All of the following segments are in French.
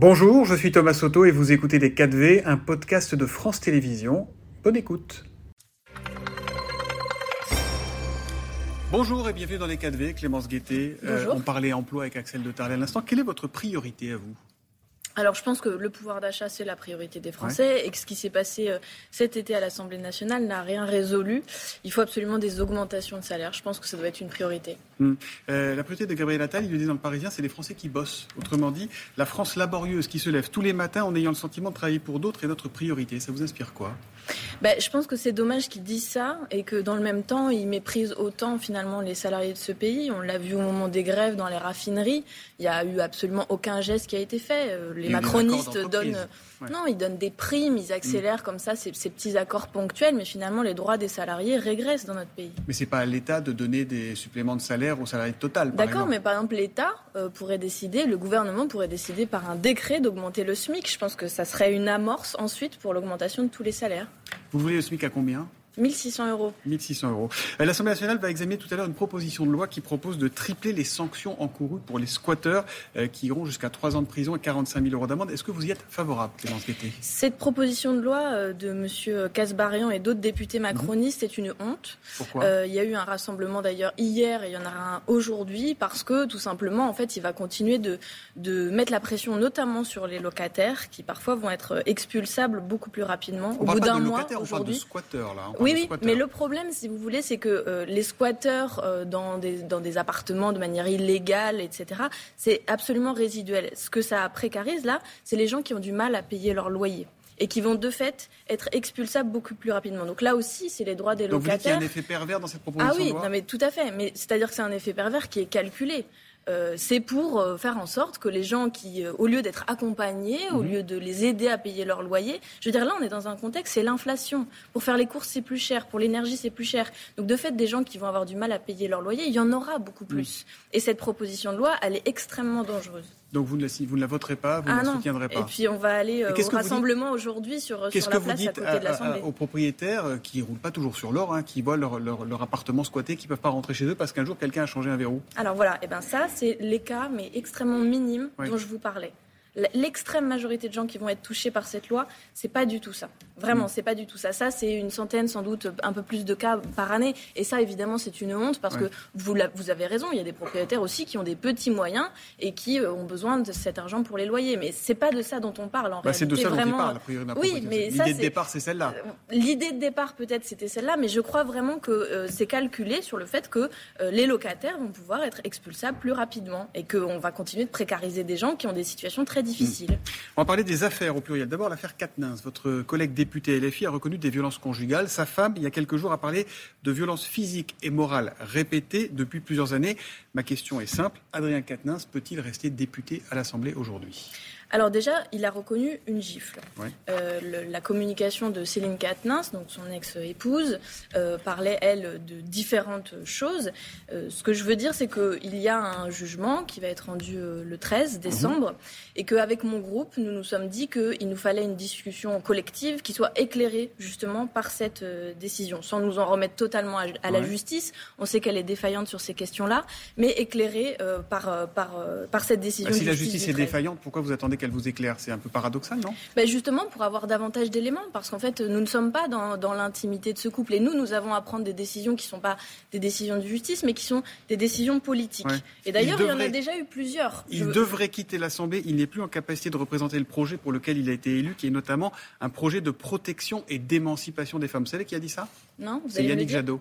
Bonjour, je suis Thomas Soto et vous écoutez Les 4V, un podcast de France Télévisions. Bonne écoute. Bonjour et bienvenue dans Les 4V, Clémence Guettet. Euh, on parlait emploi avec Axel de Tarlet à l'instant. Quelle est votre priorité à vous? Alors je pense que le pouvoir d'achat, c'est la priorité des Français et que ce qui s'est passé euh, cet été à l'Assemblée nationale n'a rien résolu. Il faut absolument des augmentations de salaire. Je pense que ça doit être une priorité. Hum. Euh, la priorité de Gabriel Attal, il le dit dans le Parisien, c'est les Français qui bossent. Autrement dit, la France laborieuse qui se lève tous les matins en ayant le sentiment de travailler pour d'autres est notre priorité. Ça vous inspire quoi? Ben, Je pense que c'est dommage qu'il dise ça et que dans le même temps, il méprise autant finalement les salariés de ce pays. On l'a vu au moment des grèves dans les raffineries. Il n'y a eu absolument aucun geste qui a été fait. Euh, les macronistes donnent non, ils donnent des primes, ils accélèrent comme ça ces, petits accords ponctuels, mais finalement les droits des salariés régressent dans notre pays. Mais c'est pas à l'État de donner des suppléments de salaire aux salariés total. D'accord, mais par exemple l'État euh, pourrait décider, le gouvernement pourrait décider par un décret d'augmenter le SMIC. Je pense que ça serait une amorce ensuite pour l'augmentation de tous les salaires. Vous voulez le SMIC à combien? 1600 euros. 1600 euros. Euh, L'Assemblée nationale va examiner tout à l'heure une proposition de loi qui propose de tripler les sanctions encourues pour les squatteurs euh, qui iront jusqu'à 3 ans de prison et 45 000 euros d'amende. Est-ce que vous y êtes favorable, Clémence Guettet? Cette proposition de loi euh, de M. Casbarian et d'autres députés macronistes est une honte. Pourquoi? Il y a eu un rassemblement d'ailleurs hier et il y en aura un aujourd'hui parce que tout simplement, en fait, il va continuer de, de mettre la pression notamment sur les locataires qui parfois vont être expulsables beaucoup plus rapidement au bout d'un mois aujourd'hui. squatteurs là. Oui, oui, mais le problème, si vous voulez, c'est que euh, les squatteurs euh, dans, des, dans des appartements de manière illégale, etc., c'est absolument résiduel. Ce que ça précarise, là, c'est les gens qui ont du mal à payer leur loyer et qui vont de fait être expulsables beaucoup plus rapidement. Donc là aussi, c'est les droits des Donc locataires. Vous dites qu'il y a un effet pervers dans cette proposition Ah oui, non, mais tout à fait. Mais c'est-à-dire que c'est un effet pervers qui est calculé. Euh, c'est pour euh, faire en sorte que les gens qui, euh, au lieu d'être accompagnés, au mhm. lieu de les aider à payer leur loyer, je veux dire là on est dans un contexte, c'est l'inflation. Pour faire les courses c'est plus cher, pour l'énergie c'est plus cher. Donc de fait des gens qui vont avoir du mal à payer leur loyer, il y en aura beaucoup mhm. plus. Et cette proposition de loi, elle est extrêmement dangereuse. Donc vous ne, la, vous ne la voterez pas, vous ne ah la soutiendrez pas. Et puis on va aller au rassemblement aujourd'hui sur, sur la place à côté de l'Assemblée. aux propriétaires qui ne roulent pas toujours sur l'or, hein, qui voient leur, leur, appartement squatté, qui ne peuvent pas rentrer chez eux parce qu'un jour quelqu'un a changé un verrou? Alors voilà, et eh ben ça c'est les cas mais extrêmement minime dont je vous parlais. L'extrême majorité de gens qui vont être touchés par cette loi, c'est pas du tout ça. Vraiment, mm. c'est pas du tout ça. Ça, c'est une centaine, sans doute, un peu plus de cas par année. Et ça, évidemment, c'est une honte parce que vous, vous avez raison. Il y a des propriétaires aussi qui ont des petits moyens et qui euh, ont besoin de cet argent pour les loyer. Mais c'est pas de ça dont on parle en bah, C'est de ça vraiment... dont on parle, a priori, Oui, mais l'idée de départ, c'est celle-là. Euh, l'idée de départ, peut-être, c'était celle-là, mais je crois vraiment que euh, c'est calculé sur le fait que les locataires vont pouvoir être expulsables plus rapidement et qu'on va continuer de précariser des gens qui ont des situations très difficiles. Mm. On va parler des affaires au pluriel. D'abord, l'affaire Katnins. Votre collègue député LFI a reconnu des violences conjugales. Sa femme, il y a quelques jours, a parlé de violences physiques et morales répétées depuis plusieurs années. Ma question est simple. Adrien Katnins peut-il rester député à l'Assemblée aujourd'hui? Alors déjà, il a reconnu une gifle. Euh, la communication de Céline Katnins, donc son ex-épouse, euh, parlait, elle, de différentes choses. Euh, ce que je veux dire, c'est qu'il y a un jugement qui va être rendu le 13 décembre mhm. et qu'avec mon groupe, nous nous sommes dit qu'il nous fallait une discussion collective qui soit éclairée justement par cette décision, sans nous en remettre totalement à, la justice. On sait qu'elle est défaillante sur ces questions-là, mais éclairée par, par, par cette décision. Bah, si la justice est défaillante, pourquoi vous attendez qu'elle vous éclaire. C'est un peu paradoxal, non? Ben Justement, pour avoir davantage d'éléments, parce qu'en fait, nous ne sommes pas dans, dans l'intimité de ce couple. Et nous, nous avons à prendre des décisions qui ne sont pas des décisions de justice, mais qui sont des décisions politiques. Et d'ailleurs, il, y en a déjà eu plusieurs. Il devrait quitter l'Assemblée. Il n'est plus en capacité de représenter le projet pour lequel il a été élu, qui est notamment un projet de protection et d'émancipation des femmes. Vous savez qui a dit ça? Non, C'est Yannick Jadot.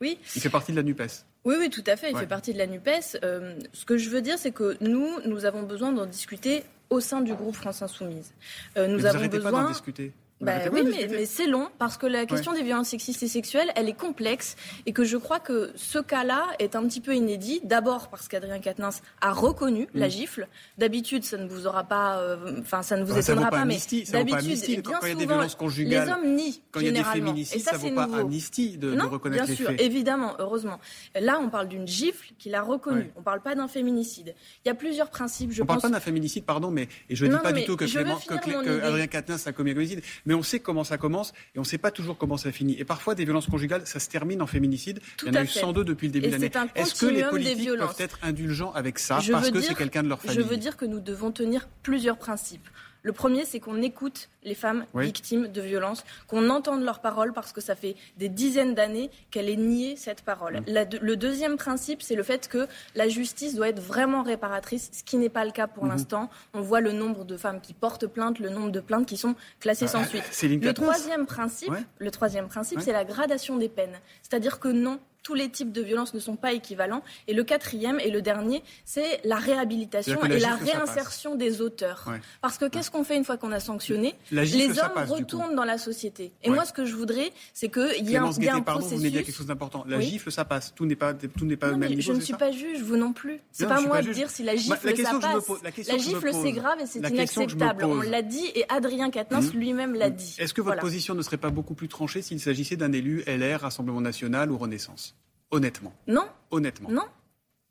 Oui. Il fait partie de la NUPES. Oui, oui, tout à fait. Il fait partie de la NUPES. Euh, ce que je veux dire, c'est que nous, nous avons besoin d'en discuter au sein du groupe France Insoumise. Euh, nous avons besoin. Pas discuter. Bah, oui, mais, c'est long parce que la question des violences sexistes et sexuelles, elle est complexe et que je crois que ce cas-là est un petit peu inédit. D'abord parce qu'Adrien Quatennens a reconnu la mm. gifle. D'habitude, ça ne vous aura pas, euh, enfin, ça ne vous étonnera pas, mais d'habitude, bien quand il y a des violences conjugales, les hommes nient quand il y a des féminicides, ça, ça vaut pas amnistie de, non, reconnaître bien sûr, évidemment, heureusement. Là, on parle d'une gifle qu'il a reconnue. On ne parle pas d'un féminicide. Il y a plusieurs principes. Je on ne parle pas d'un féminicide, pardon, mais et je ne dis pas du tout que Adrien Quatennens a commis un féminicide, Mais on sait comment ça commence et on ne sait pas toujours comment ça finit. Et parfois, des violences conjugales, ça se termine en féminicide. Il y en a eu 102 depuis le début de l'année. Est-ce que les politiques peuvent être indulgents avec ça parce que c'est quelqu'un de leur famille Je veux dire que nous devons tenir plusieurs principes. Le premier, c'est qu'on écoute les femmes victimes de violences, qu'on entende leurs paroles parce que ça fait des dizaines d'années qu'elle est niée cette parole. Mm. le deuxième principe, c'est le fait que la justice doit être vraiment réparatrice, ce qui n'est pas le cas pour mm-hmm. l'instant. On voit le nombre de femmes qui portent plainte, le nombre de plaintes qui sont classées sans ah, suite. Le troisième principe, le troisième principe, c'est la gradation des peines. C'est-à-dire que non, tous les types de violences ne sont pas équivalents. Et le quatrième et le dernier, c'est la réhabilitation et la réinsertion des auteurs. Parce que qu'est-ce qu'on fait une fois qu'on a sanctionné Les hommes retournent dans la société. Et moi, ce que je voudrais, c'est qu'il y ait un, y un pardon, processus... Vous dire quelque chose d'important. La gifle, ça passe. Tout n'est pas, tout n'est pas même Je ne suis pas juge, vous non plus. C'est pas moi de dire si la gifle, ça passe. La gifle, c'est grave et c'est inacceptable. On l'a dit et Adrien Quatennens hmm. lui-même l'a dit. Est-ce que votre position ne serait pas beaucoup plus tranchée s'il s'agissait d'un élu LR, Rassemblement National ou Renaissance? Honnêtement. Non. Honnêtement. Non.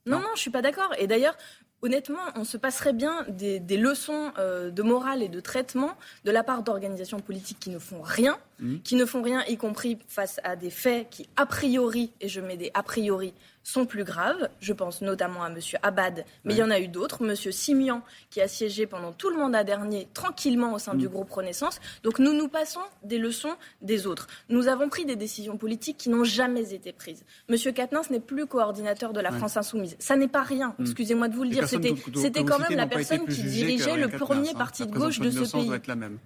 Non, non, je suis pas d'accord. Et d'ailleurs, honnêtement, on se passerait bien des, leçons euh, de morale et de traitement de la part d'organisations politiques qui ne font rien, mmh. qui ne font rien, y compris face à des faits qui, a priori, et je mets des a priori, sont plus graves. Je pense notamment à M. Abad, mais il y en a eu d'autres. M. Simian, qui a siégé pendant tout le mandat dernier tranquillement au sein du mm. groupe Renaissance. Donc nous nous passons des leçons des autres. Nous avons pris des décisions politiques qui n'ont jamais été prises. M. Katnins n'est plus coordinateur de la France Insoumise. Ça n'est pas rien, mm. excusez-moi de vous le dire. C'était quand même la personne qui dirigeait le premier hein. parti de gauche de ce pays. la même.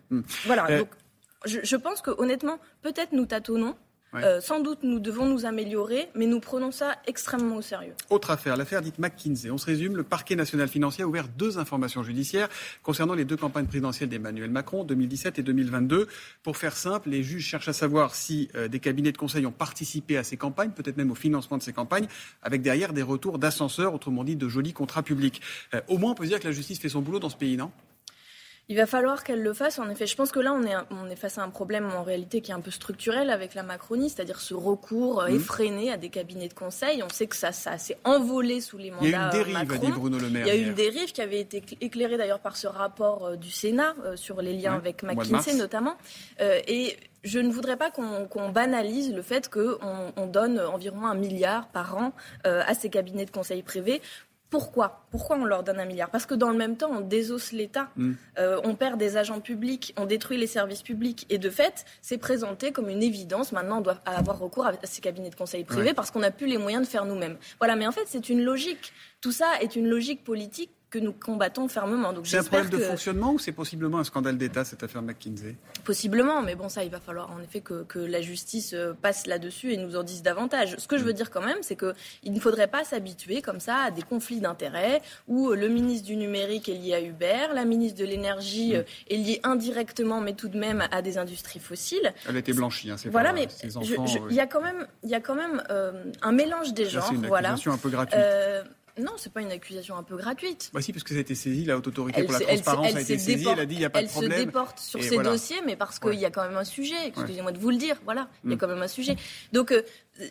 Voilà, euh, donc je, je pense que honnêtement, peut-être nous tâtonnons, euh, sans doute, nous devons nous améliorer, mais nous prenons ça extrêmement au sérieux. Autre affaire, l'affaire dite McKinsey. On se résume, le parquet national financier a ouvert deux informations judiciaires concernant les deux campagnes présidentielles d'Emmanuel Macron, 2017 et 2022. Pour faire simple, les juges cherchent à savoir si euh, des cabinets de conseil ont participé à ces campagnes, peut-être même au financement de ces campagnes, avec derrière des retours d'ascenseurs, autrement dit de jolis contrats publics. Euh, au moins, on peut dire que la justice fait son boulot dans ce pays, non? Il va falloir qu'elle le fasse. En effet, je pense que là, on est, on est face à un problème en réalité qui est un peu structurel avec la Macronie, c'est-à-dire ce recours mmh. effréné à des cabinets de conseil. On sait que ça, ça s'est envolé sous les mandats Il y a une dérive, a dit Bruno Le Maire. Il y a eu une dérive qui avait été éclairée d'ailleurs par ce rapport euh, du Sénat euh, sur les liens avec McKinsey notamment. Euh, et je ne voudrais pas qu'on banalise le fait qu'on on donne environ un milliard par an à ces cabinets de conseil privés pourquoi? Pourquoi on leur donne un milliard? Parce que dans le même temps, on désosse l'État, mm. euh, on perd des agents publics, on détruit les services publics. Et de fait, c'est présenté comme une évidence. Maintenant, on doit avoir recours à ces cabinets de conseil privés parce qu'on n'a plus les moyens de faire nous-mêmes. Voilà, mais en fait, c'est une logique. Tout ça est une logique politique que nous combattons fermement. C'est un problème de fonctionnement ou c'est possiblement un scandale d'État, cette affaire McKinsey? Possiblement, mais bon, ça, il va falloir en effet que, que la justice euh, passe là-dessus et nous en dise davantage. Ce que je veux mm. dire quand même, c'est qu'il ne faudrait pas s'habituer comme ça à des conflits d'intérêts où le ministre du numérique est lié à Uber, la ministre de l'énergie mm. euh, est liée indirectement, mais tout de même à des industries fossiles. Elle a été blanchie, hein, c'est Voilà, mais il y a quand même, il y a quand même euh, un mélange des genres. C'est une voilà. un peu gratuite. Non, c'est pas une accusation un peu gratuite. Bah si, parce que ça a été saisi, la haute autorité pour la transparence a été saisie, elle a dit il n'y a pas de problème. Elle se déporte sur ces dossiers, mais parce qu'il y a quand même un sujet, excusez-moi de vous le dire, voilà, il y a mm. quand même un sujet. Donc, euh,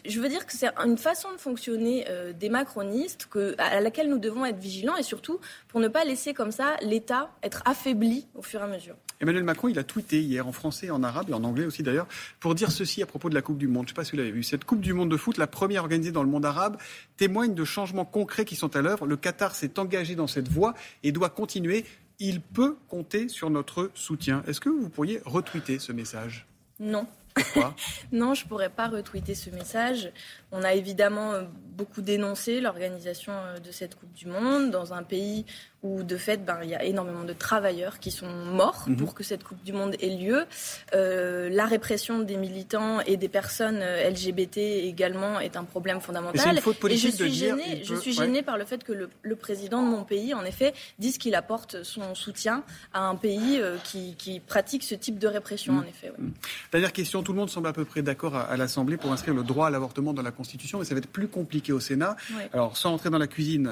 je veux dire que c'est une façon de fonctionner euh, des macronistes que, à laquelle nous devons être vigilants et surtout pour ne pas laisser comme ça l'État être affaibli au fur et à mesure. Emmanuel Macron, il a tweeté hier en français, en arabe et en anglais aussi d'ailleurs, pour dire ceci à propos de la Coupe du Monde. Je ne sais pas si vous l'avez vu. Cette Coupe du Monde de foot, la première organisée dans le monde arabe, témoigne de changements concrets qui sont à l'œuvre. Le Qatar s'est engagé dans cette voie et doit continuer. Il peut compter sur notre soutien. Est-ce que vous pourriez retweeter ce message? Non. non, je ne pourrais pas retweeter ce message. On a évidemment euh, beaucoup dénoncé l'organisation euh, de cette Coupe du Monde dans un pays où de fait, ben, il y a énormément de travailleurs qui sont morts mhm. pour que cette Coupe du Monde ait lieu. Euh, la répression des militants et des personnes LGBT également est un problème fondamental. et je suis gênée, je suis gênée par le fait que le, le, président de mon pays, en effet, dise qu'il apporte son soutien à un pays qui, qui, pratique ce type de répression, mhm. en effet. Mhm. Dernière question, tout le monde semble à peu près d'accord à, l'Assemblée pour inscrire le droit à l'avortement dans la Constitution, mais ça va être plus compliqué au Sénat. Alors, sans entrer dans la cuisine,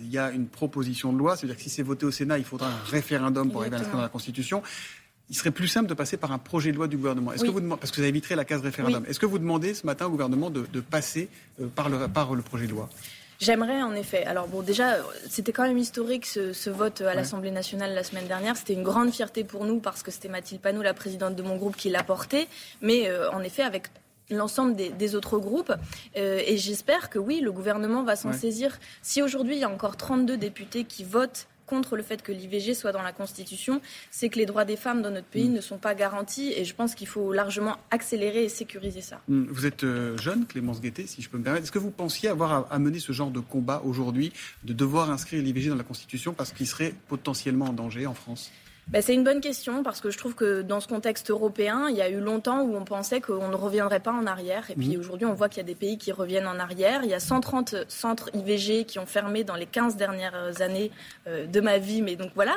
il y a une proposition de loi c'est-à-dire que si c'est voté au Sénat, il faudra un référendum pour arriver à dans la Constitution. Il serait plus simple de passer par un projet de loi du gouvernement. Est-ce que vous parce que ça éviterait la case référendum. Est-ce que vous demandez ce matin au gouvernement de, passer euh, par, le, par le projet de loi? J'aimerais en effet. Alors bon, déjà, c'était quand même historique ce, vote à l'Assemblée nationale la semaine dernière. C'était une grande fierté pour nous parce que c'était Mathilde Panot, la présidente de mon groupe, qui l'a porté. Mais euh, en effet, avec l'ensemble des, autres groupes. Euh, et j'espère que oui, le gouvernement va s'en saisir. Si aujourd'hui, il y a encore 32 députés qui votent contre le fait que l'IVG soit dans la Constitution, c'est que les droits des femmes dans notre pays mm. ne sont pas garantis et je pense qu'il faut largement accélérer et sécuriser ça. Mm. Vous êtes euh, jeune, Clémence Guettet, si je peux me permettre. Est-ce que vous pensiez avoir à, mener ce genre de combat aujourd'hui, de devoir inscrire l'IVG dans la Constitution parce qu'il serait potentiellement en danger en France? Bah, c'est une bonne question parce que je trouve que dans ce contexte européen, il y a eu longtemps où on pensait qu'on ne reviendrait pas en arrière. Et puis mhm. aujourd'hui, on voit qu'il y a des pays qui reviennent en arrière. Il y a 130 centres IVG qui ont fermé dans les 15 dernières années euh, de ma vie. Mais donc voilà,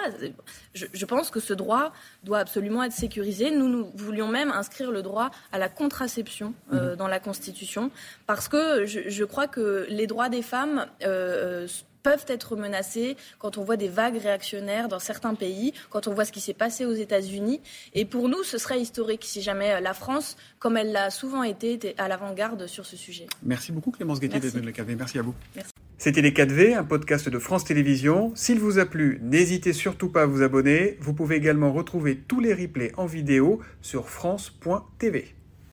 je, pense que ce droit doit absolument être sécurisé. Nous, nous voulions même inscrire le droit à la contraception euh, mhm. dans la Constitution parce que je, crois que les droits des femmes euh, peuvent être menacés quand on voit des vagues réactionnaires dans certains pays, quand on voit ce qui s'est passé aux États-Unis. Et pour nous, ce serait historique si jamais euh, la France, comme elle l'a souvent été, était à l'avant-garde sur ce sujet. Merci beaucoup Clémence Guettier d'être le 4V. Merci à vous. C'était Les 4V, un podcast de France Télévisions. S'il vous a plu, n'hésitez surtout pas à vous abonner. Vous pouvez également retrouver tous les replays en vidéo sur France.tv.